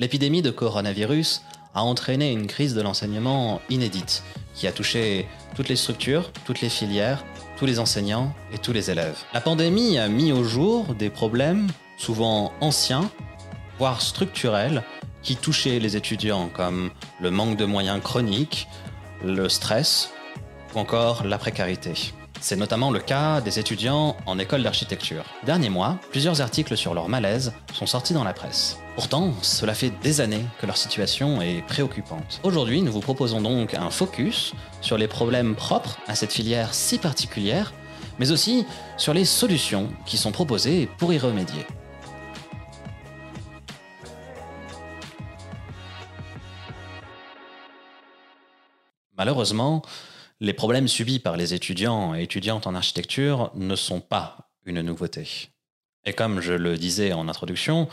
L'épidémie de coronavirus a entraîné une crise de l'enseignement inédite, qui a touché toutes les structures, toutes les filières, tous les enseignants et tous les élèves. La pandémie a mis au jour des problèmes, souvent anciens, voire structurels, qui touchaient les étudiants, comme le manque de moyens chroniques, le stress ou encore la précarité. C'est notamment le cas des étudiants en école d'architecture. Dernier mois, plusieurs articles sur leur malaise sont sortis dans la presse. Pourtant, cela fait des années que leur situation est préoccupante. Aujourd'hui, nous vous proposons donc un focus sur les problèmes propres à cette filière si particulière, mais aussi sur les solutions qui sont proposées pour y remédier. Malheureusement, les problèmes subis par les étudiants et étudiantes en architecture ne sont pas une nouveauté. Et comme je le disais en introduction,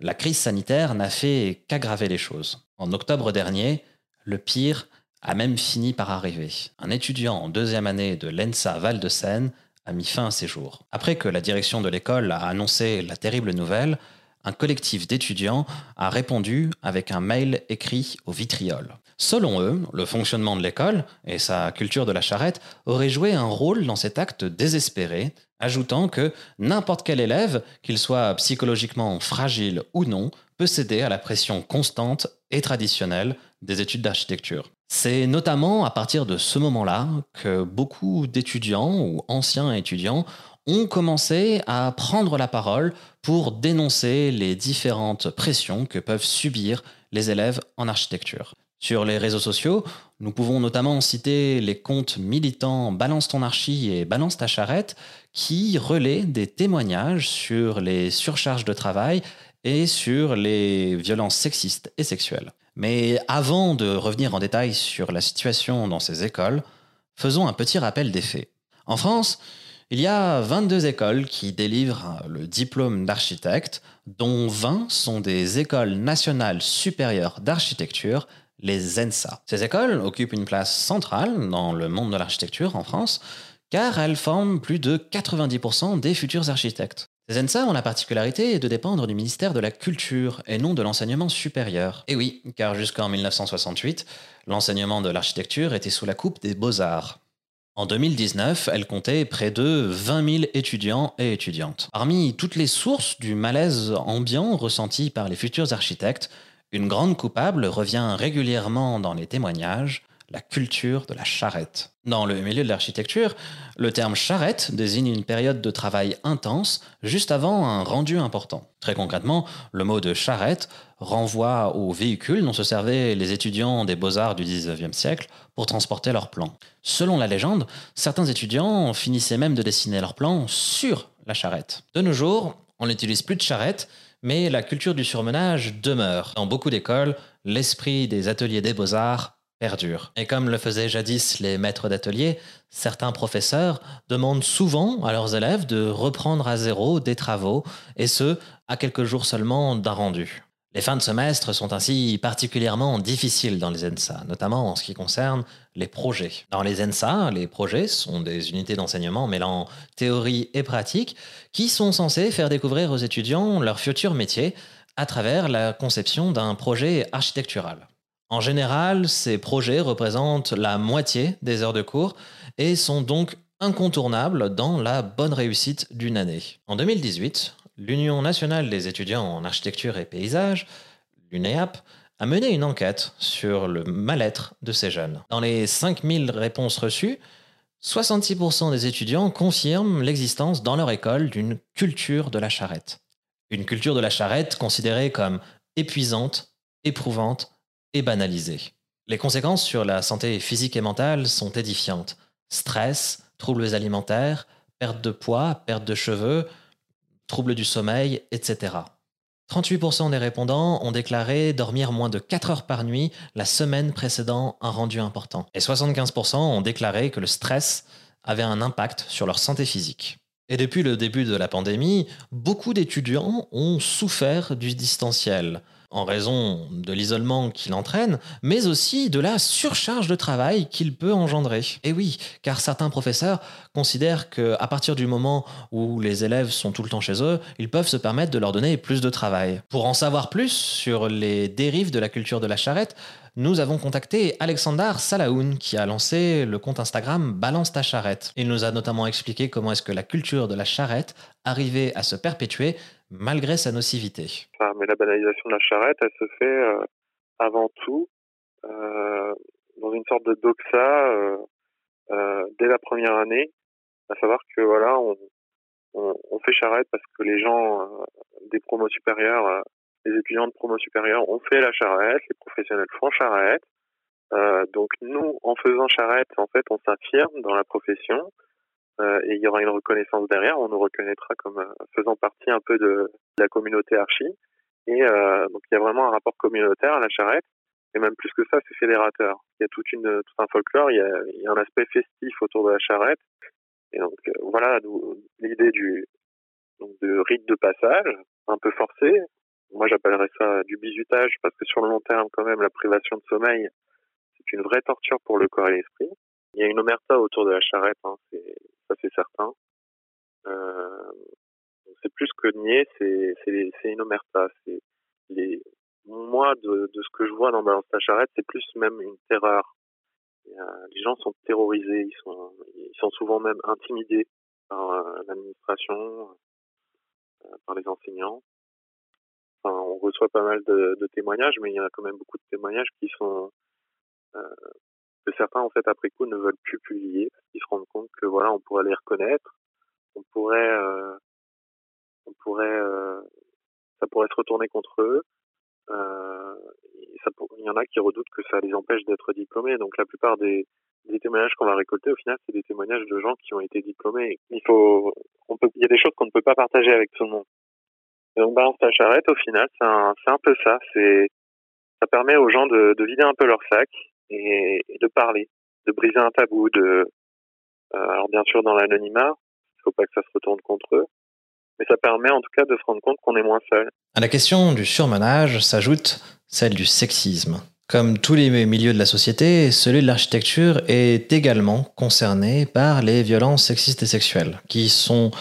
la crise sanitaire n'a fait qu'aggraver les choses. En octobre dernier, le pire a même fini par arriver. Un étudiant en deuxième année de l'ENSA Val-de-Seine a mis fin à ses jours. Après que la direction de l'école a annoncé la terrible nouvelle, un collectif d'étudiants a répondu avec un mail écrit au vitriol. Selon eux, le fonctionnement de l'école et sa culture de la charrette auraient joué un rôle dans cet acte désespéré, ajoutant que n'importe quel élève, qu'il soit psychologiquement fragile ou non, peut céder à la pression constante et traditionnelle des études d'architecture. C'est notamment à partir de ce moment-là que beaucoup d'étudiants ou anciens étudiants ont commencé à prendre la parole pour dénoncer les différentes pressions que peuvent subir les élèves en architecture. Sur les réseaux sociaux, nous pouvons notamment citer les comptes militants Balance ton archi et Balance ta charrette qui relaient des témoignages sur les surcharges de travail et sur les violences sexistes et sexuelles. Mais avant de revenir en détail sur la situation dans ces écoles, faisons un petit rappel des faits. En France, il y a 22 écoles qui délivrent le diplôme d'architecte, dont 20 sont des écoles nationales supérieures d'architecture les ENSA. Ces écoles occupent une place centrale dans le monde de l'architecture en France, car elles forment plus de 90% des futurs architectes. Les ENSA ont la particularité de dépendre du ministère de la Culture et non de l'enseignement supérieur. Et oui, car jusqu'en 1968, l'enseignement de l'architecture était sous la coupe des beaux-arts. En 2019, elle comptait près de 20 000 étudiants et étudiantes. Parmi toutes les sources du malaise ambiant ressenti par les futurs architectes, une grande coupable revient régulièrement dans les témoignages, la culture de la charrette. Dans le milieu de l'architecture, le terme charrette désigne une période de travail intense juste avant un rendu important. Très concrètement, le mot de charrette renvoie au véhicule dont se servaient les étudiants des beaux-arts du XIXe siècle pour transporter leurs plans. Selon la légende, certains étudiants finissaient même de dessiner leurs plans sur la charrette. De nos jours, on n'utilise plus de charrette, mais la culture du surmenage demeure. Dans beaucoup d'écoles, l'esprit des ateliers des beaux-arts perdure. Et comme le faisaient jadis les maîtres d'atelier, certains professeurs demandent souvent à leurs élèves de reprendre à zéro des travaux, et ce, à quelques jours seulement d'un rendu. Les fins de semestre sont ainsi particulièrement difficiles dans les ENSA, notamment en ce qui concerne les projets. Dans les ENSA, les projets sont des unités d'enseignement mêlant théorie et pratique qui sont censés faire découvrir aux étudiants leur futur métier à travers la conception d'un projet architectural. En général, ces projets représentent la moitié des heures de cours et sont donc incontournables dans la bonne réussite d'une année. En 2018, l'Union nationale des étudiants en architecture et paysage, l'UNEAP, a mené une enquête sur le mal-être de ces jeunes. Dans les 5000 réponses reçues, 66% des étudiants confirment l'existence dans leur école d'une culture de la charrette. Une culture de la charrette considérée comme épuisante, éprouvante et banalisée. Les conséquences sur la santé physique et mentale sont édifiantes. Stress, troubles alimentaires, perte de poids, perte de cheveux, troubles du sommeil, etc. 38% des répondants ont déclaré dormir moins de 4 heures par nuit la semaine précédant un rendu important. Et 75% ont déclaré que le stress avait un impact sur leur santé physique. Et depuis le début de la pandémie, beaucoup d'étudiants ont souffert du distanciel. En raison de l'isolement qu'il entraîne, mais aussi de la surcharge de travail qu'il peut engendrer. Et oui, car certains professeurs considèrent qu'à partir du moment où les élèves sont tout le temps chez eux, ils peuvent se permettre de leur donner plus de travail. Pour en savoir plus sur les dérives de la culture de la charrette, nous avons contacté Alexander Salahoun qui a lancé le compte Instagram Balance ta charrette. Il nous a notamment expliqué comment est-ce que la culture de la charrette arrivait à se perpétuer malgré sa nocivité. mais la banalisation de la charrette, elle se fait euh, avant tout euh, dans une sorte de doxa euh, dès la première année, à savoir que voilà, on, fait charrette parce que les gens des promos supérieurs les étudiants de promo supérieure ont fait la charrette, les professionnels font charrette. Euh, donc nous, en faisant charrette, en fait, on s'affirme dans la profession euh, et il y aura une reconnaissance derrière. On nous reconnaîtra comme euh, faisant partie un peu de, la communauté archi. Et donc il y a vraiment un rapport communautaire à la charrette. Et même plus que ça, c'est fédérateur. Il y a toute une, tout un folklore. Il y, a, un aspect festif autour de la charrette. Et donc voilà l'idée du de rite de passage, un peu forcé, moi, j'appellerais ça du bizutage parce que sur le long terme, quand même, la privation de sommeil, c'est une vraie torture pour le corps et l'esprit. Il y a une omerta autour de la charrette, hein, ça c'est certain. Euh, c'est plus que nier, c'est une omerta. C'est les moi de, de ce que je vois dans Balance ta charrette, c'est plus même une terreur. les gens sont terrorisés, ils sont ils sont souvent même intimidés par euh, l'administration, euh, par les enseignants on reçoit pas mal de, témoignages, mais il y en a quand même beaucoup de témoignages qui sont euh, que certains en fait après coup ne veulent plus publier parce qu'ils se rendent compte que voilà on pourrait les reconnaître, on pourrait euh, on pourrait euh, ça pourrait se retourner contre eux. Il y en a qui redoutent que ça les empêche d'être diplômés. Donc la plupart des, témoignages qu'on va récolter, au final, c'est des témoignages de gens qui ont été diplômés. Il faut, il y a des choses qu'on ne peut pas partager avec tout le monde donc balance ta charrette, au final, c'est un, un, peu ça. C'est, ça permet aux gens de, de, vider un peu leur sac et, de parler, de briser un tabou. De, euh, alors bien sûr dans l'anonymat, il faut pas que ça se retourne contre eux, mais ça permet en tout cas de se rendre compte qu'on est moins seul. À la question du surmenage s'ajoute celle du sexisme. Comme tous les milieux de la société, celui de l'architecture est également concerné par les violences sexistes et sexuelles, qui sont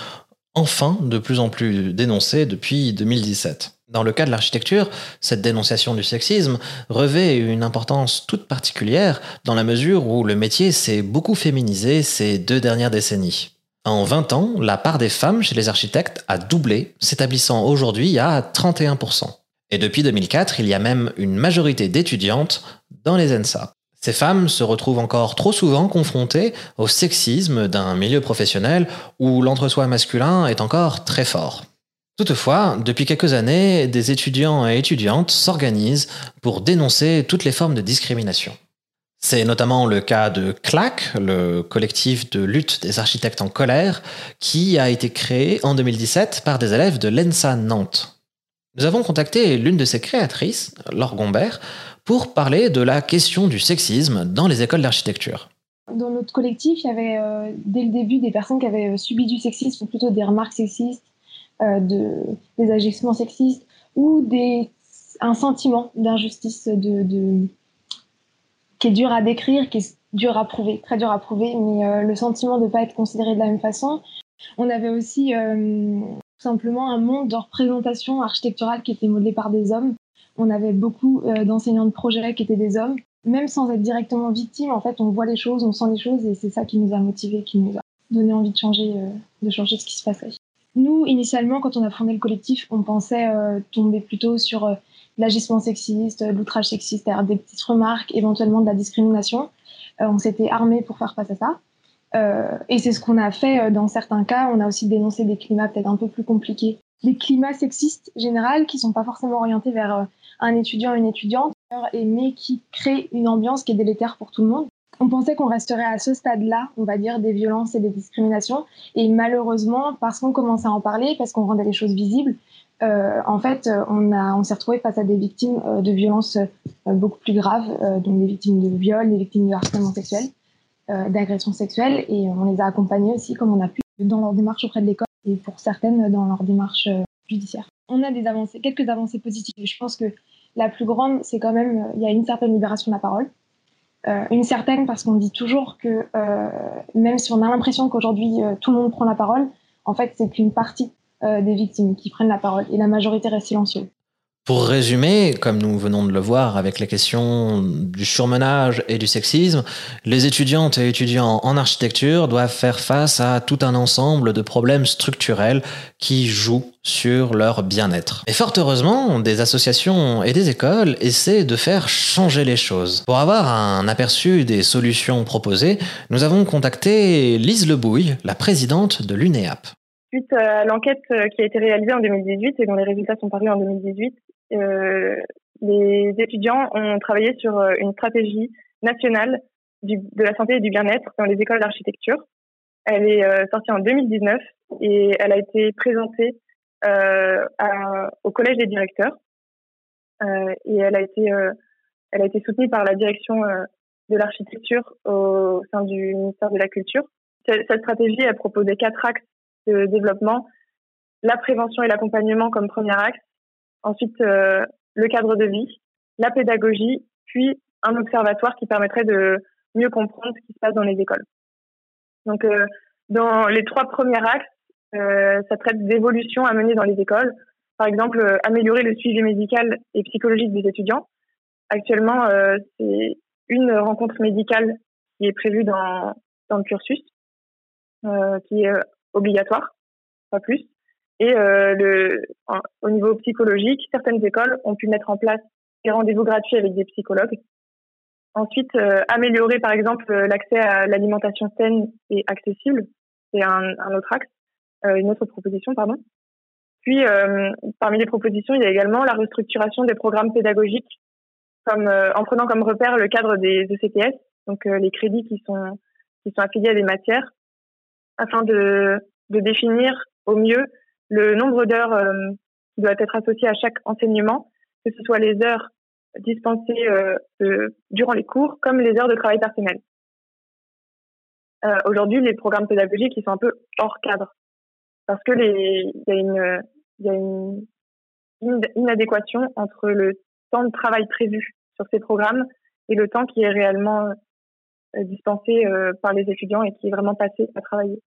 enfin de plus en plus dénoncée depuis 2017. Dans le cas de l'architecture, cette dénonciation du sexisme revêt une importance toute particulière dans la mesure où le métier s'est beaucoup féminisé ces deux dernières décennies. En 20 ans, la part des femmes chez les architectes a doublé, s'établissant aujourd'hui à 31%. Et depuis 2004, il y a même une majorité d'étudiantes dans les ENSA. Ces femmes se retrouvent encore trop souvent confrontées au sexisme d'un milieu professionnel où l'entre-soi masculin est encore très fort. Toutefois, depuis quelques années, des étudiants et étudiantes s'organisent pour dénoncer toutes les formes de discrimination. C'est notamment le cas de CLAC, le collectif de lutte des architectes en colère, qui a été créé en 2017 par des élèves de l'ENSA Nantes. Nous avons contacté l'une de ses créatrices, Laure Gombert, pour parler de la question du sexisme dans les écoles d'architecture. Dans notre collectif, il y avait euh, dès le début des personnes qui avaient euh, subi du sexisme, ou plutôt des remarques sexistes, euh, de, des agissements sexistes, ou des, un sentiment d'injustice qui est dur à décrire, qui est dur à prouver, très dur à prouver, mais le sentiment de ne pas être considéré de la même façon. On avait aussi tout simplement un monde de représentation architecturale qui était modelé par des hommes on avait beaucoup euh, d'enseignants de projet qui étaient des hommes. Même sans être directement victime, en fait, on voit les choses, on sent les choses et c'est ça qui nous a motivés, qui nous a donné envie de changer, euh, de changer ce qui se passait. Nous, initialement, quand on a fondé le collectif, on pensait euh, tomber plutôt sur l'agissement sexiste, l'outrage sexiste, des petites remarques, éventuellement de la discrimination. on s'était armé pour faire face à ça. Et c'est ce qu'on a fait dans certains cas. On a aussi dénoncé des climats peut-être un peu plus compliqués. Des climats sexistes généraux qui sont pas forcément orientés vers un étudiant, une étudiante, mais qui crée une ambiance qui est délétère pour tout le monde. On pensait qu'on resterait à ce stade-là, on va dire, des violences et des discriminations. Et malheureusement, parce qu'on commençait à en parler, parce qu'on rendait les choses visibles, euh, en fait, on, a, on s'est retrouvé face à des victimes euh, de violences euh, beaucoup plus graves, donc des victimes de viol, des victimes de harcèlement sexuel, d'agression sexuelle, et on les a accompagnées aussi comme on a pu dans leur démarche auprès de l'école et pour certaines dans leur démarche judiciaire on a des avancées, quelques avancées positives. Je pense que la plus grande, c'est quand même, il y a une certaine libération de la parole. une certaine parce qu'on dit toujours que même si on a l'impression qu'aujourd'hui tout le monde prend la parole, en fait c'est qu'une partie des victimes qui prennent la parole et la majorité reste silencieuse. Pour résumer, comme nous venons de le voir avec la question du surmenage et du sexisme, les étudiantes et étudiants en architecture doivent faire face à tout un ensemble de problèmes structurels qui jouent sur leur bien-être. Et fort heureusement, des associations et des écoles essaient de faire changer les choses. Pour avoir un aperçu des solutions proposées, nous avons contacté Lise Lebouille, la présidente de l'UNEAP. Suite à l'enquête qui a été réalisée en 2018 et dont les résultats sont parus en 2018, euh, les étudiants ont travaillé sur euh, une stratégie nationale de la santé et du bien-être dans les écoles d'architecture. Elle est euh, sortie en 2019 et elle a été présentée euh, au collège des directeurs euh, et elle a été elle a été soutenue par la direction de l'architecture au sein du ministère de la Culture. Cette, cette stratégie, elle proposait quatre axes développement la prévention et l'accompagnement comme premier axe, ensuite euh, le cadre de vie, la pédagogie, puis un observatoire qui permettrait de mieux comprendre ce qui se passe dans les écoles. Donc, euh, dans les trois premiers axes, euh, ça traite d'évolutions à mener dans les écoles. Par exemple, améliorer le suivi médical et psychologique des étudiants. Actuellement, c'est une rencontre médicale qui est prévue dans, dans le cursus, qui est obligatoire, pas plus. Et euh, le, au niveau psychologique, certaines écoles ont pu mettre en place des rendez-vous gratuits avec des psychologues. Ensuite, euh, améliorer par exemple l'accès à l'alimentation saine et accessible, c'est un, autre axe, euh, une autre proposition, pardon. Puis, euh, parmi les propositions, il y a également la restructuration des programmes pédagogiques, comme en prenant comme repère le cadre des ECTS, donc les crédits qui sont qui sont affiliés à des matières, afin de, de définir au mieux le nombre d'heures euh, qui doit être associé à chaque enseignement, que ce soit les heures dispensées euh, durant les cours comme les heures de travail personnel. Euh, Aujourd'hui, les programmes pédagogiques ils sont un peu hors cadre parce que les il y a une il y a une inadéquation entre le temps de travail prévu sur ces programmes et le temps qui est réellement euh, dispensé euh, par les étudiants et qui est vraiment passé à travailler.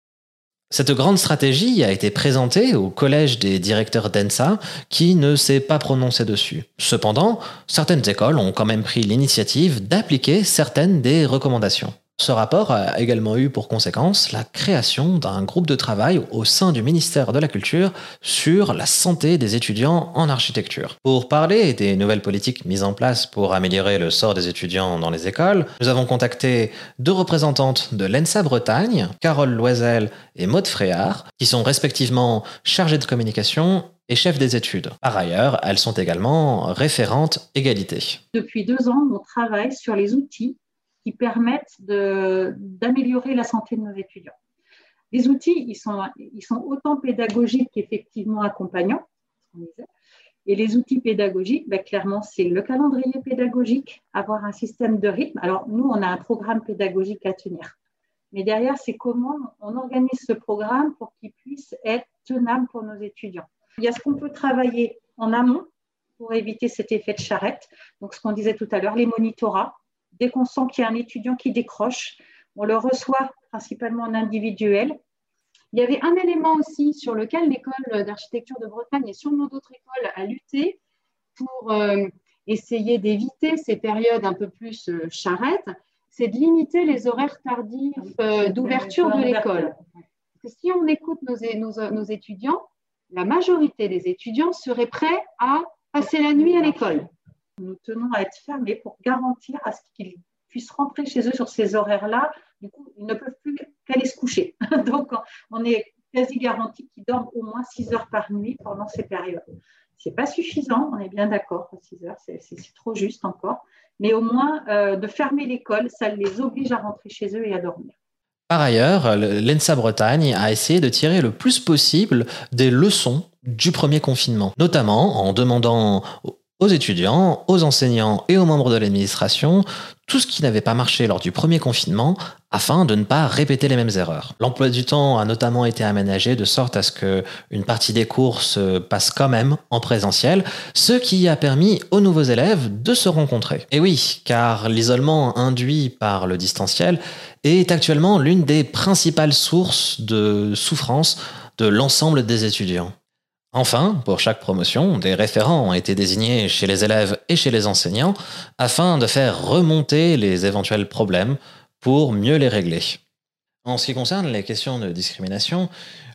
Cette grande stratégie a été présentée au collège des directeurs d'ENSA qui ne s'est pas prononcé dessus. Cependant, certaines écoles ont quand même pris l'initiative d'appliquer certaines des recommandations. Ce rapport a également eu pour conséquence la création d'un groupe de travail au sein du ministère de la Culture sur la santé des étudiants en architecture. Pour parler des nouvelles politiques mises en place pour améliorer le sort des étudiants dans les écoles, nous avons contacté deux représentantes de l'ENSA Bretagne, Carole Loisel et Maude Fréard, qui sont respectivement chargées de communication et chefs des études. Par ailleurs, elles sont également référentes égalité. Depuis deux ans, on travaille sur les outils permettent d'améliorer la santé de nos étudiants. Les outils, ils sont, ils sont autant pédagogiques qu'effectivement accompagnants. Et les outils pédagogiques, ben, clairement, c'est le calendrier pédagogique, avoir un système de rythme. Alors, nous, on a un programme pédagogique à tenir. Mais derrière, c'est comment on organise ce programme pour qu'il puisse être tenable pour nos étudiants. Il y a ce qu'on peut travailler en amont pour éviter cet effet de charrette. Donc, ce qu'on disait tout à l'heure, les monitorats, Dès qu'on sent qu'il y a un étudiant qui décroche, on le reçoit principalement en individuel. Il y avait un élément aussi sur lequel l'école d'architecture de Bretagne et sûrement d'autres écoles a lutté pour euh, essayer d'éviter ces périodes un peu plus euh, charrettes, c'est de limiter les horaires tardifs euh, d'ouverture de l'école. Si on écoute nos, étudiants, la majorité des étudiants seraient prêts à passer la nuit à l'école. Nous tenons à être fermés pour garantir à ce qu'ils puissent rentrer chez eux sur ces horaires-là. Du coup, ils ne peuvent plus qu'aller se coucher. Donc, on est quasi garanti qu'ils dorment au moins 6 heures par nuit pendant ces périodes. Ce n'est pas suffisant, on est bien d'accord, 6 heures, c'est trop juste encore. Mais au moins, euh, de fermer l'école, ça les oblige à rentrer chez eux et à dormir. Par ailleurs, l'ENSA Bretagne a essayé de tirer le plus possible des leçons du premier confinement, notamment en demandant aux étudiants, aux enseignants et aux membres de l'administration tout ce qui n'avait pas marché lors du premier confinement afin de ne pas répéter les mêmes erreurs. L'emploi du temps a notamment été aménagé de sorte à ce que une partie des cours se passe quand même en présentiel, ce qui a permis aux nouveaux élèves de se rencontrer. Et oui, car l'isolement induit par le distanciel est actuellement l'une des principales sources de souffrance de l'ensemble des étudiants. Enfin, pour chaque promotion, des référents ont été désignés chez les élèves et chez les enseignants afin de faire remonter les éventuels problèmes pour mieux les régler. En ce qui concerne les questions de discrimination,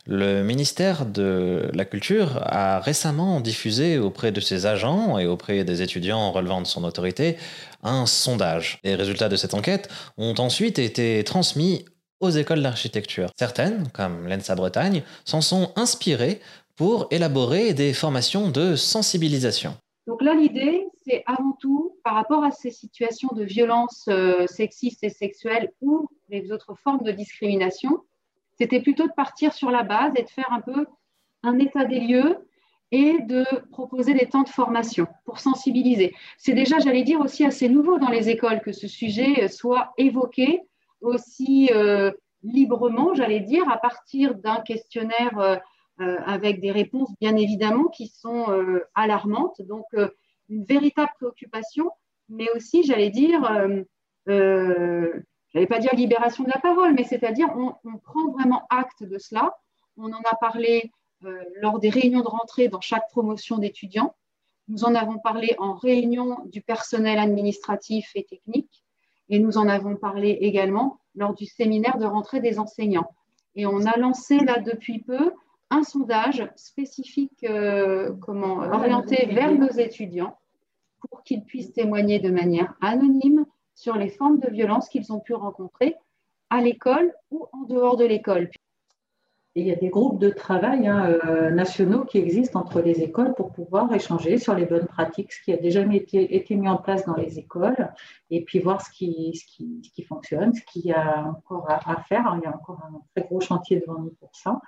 le ministère de la Culture a récemment diffusé auprès de ses agents et auprès des étudiants relevant de son autorité un sondage. Les résultats de cette enquête ont ensuite été transmis aux écoles d'architecture. Certaines, comme l'ENSA Bretagne, s'en sont inspirées pour élaborer des formations de sensibilisation. Donc là, l'idée, c'est avant tout, par rapport à ces situations de violence euh, sexistes et sexuelles ou les autres formes de discrimination, c'était plutôt de partir sur la base et de faire un peu un état des lieux et de proposer des temps de formation pour sensibiliser. C'est déjà, j'allais dire, aussi assez nouveau dans les écoles que ce sujet soit évoqué aussi euh, librement, j'allais dire, à partir d'un questionnaire euh, avec des réponses bien évidemment qui sont euh, alarmantes. Donc, euh, une véritable préoccupation, mais aussi, j'allais dire, je n'allais pas dire libération de la parole, mais c'est-à-dire on, on, prend vraiment acte de cela. On en a parlé lors des réunions de rentrée dans chaque promotion d'étudiants. Nous en avons parlé en réunion du personnel administratif et technique et nous en avons parlé également lors du séminaire de rentrée des enseignants. Et on a lancé là depuis peu un sondage spécifique euh, comment, orienté vers nos étudiants pour qu'ils puissent témoigner de manière anonyme sur les formes de violence qu'ils ont pu rencontrer à l'école ou en dehors de l'école. il y a des groupes de travail hein, euh, nationaux qui existent entre les écoles pour pouvoir échanger sur les bonnes pratiques, ce qui a déjà été, été mis en place dans les écoles, et puis voir ce qui, ce qui, ce qui fonctionne, ce qu'il y a encore à, à faire. Il y a encore un très gros chantier devant nous pour ça.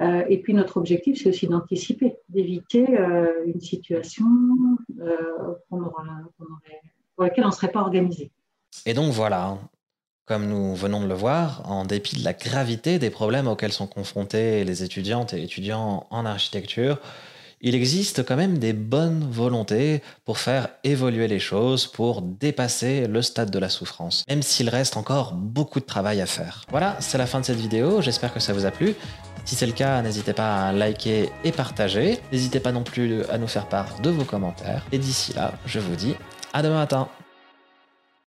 Euh, et puis notre objectif, c'est aussi d'anticiper, d'éviter euh, une situation euh, pour laquelle on ne serait pas organisé. Et donc voilà, comme nous venons de le voir, en dépit de la gravité des problèmes auxquels sont confrontés les étudiantes et étudiants en architecture, il existe quand même des bonnes volontés pour faire évoluer les choses, pour dépasser le stade de la souffrance, même s'il reste encore beaucoup de travail à faire. Voilà, c'est la fin de cette vidéo, j'espère que ça vous a plu. Si c'est le cas, n'hésitez pas à liker et partager. N'hésitez pas non plus à nous faire part de vos commentaires. Et d'ici là, je vous dis à demain matin.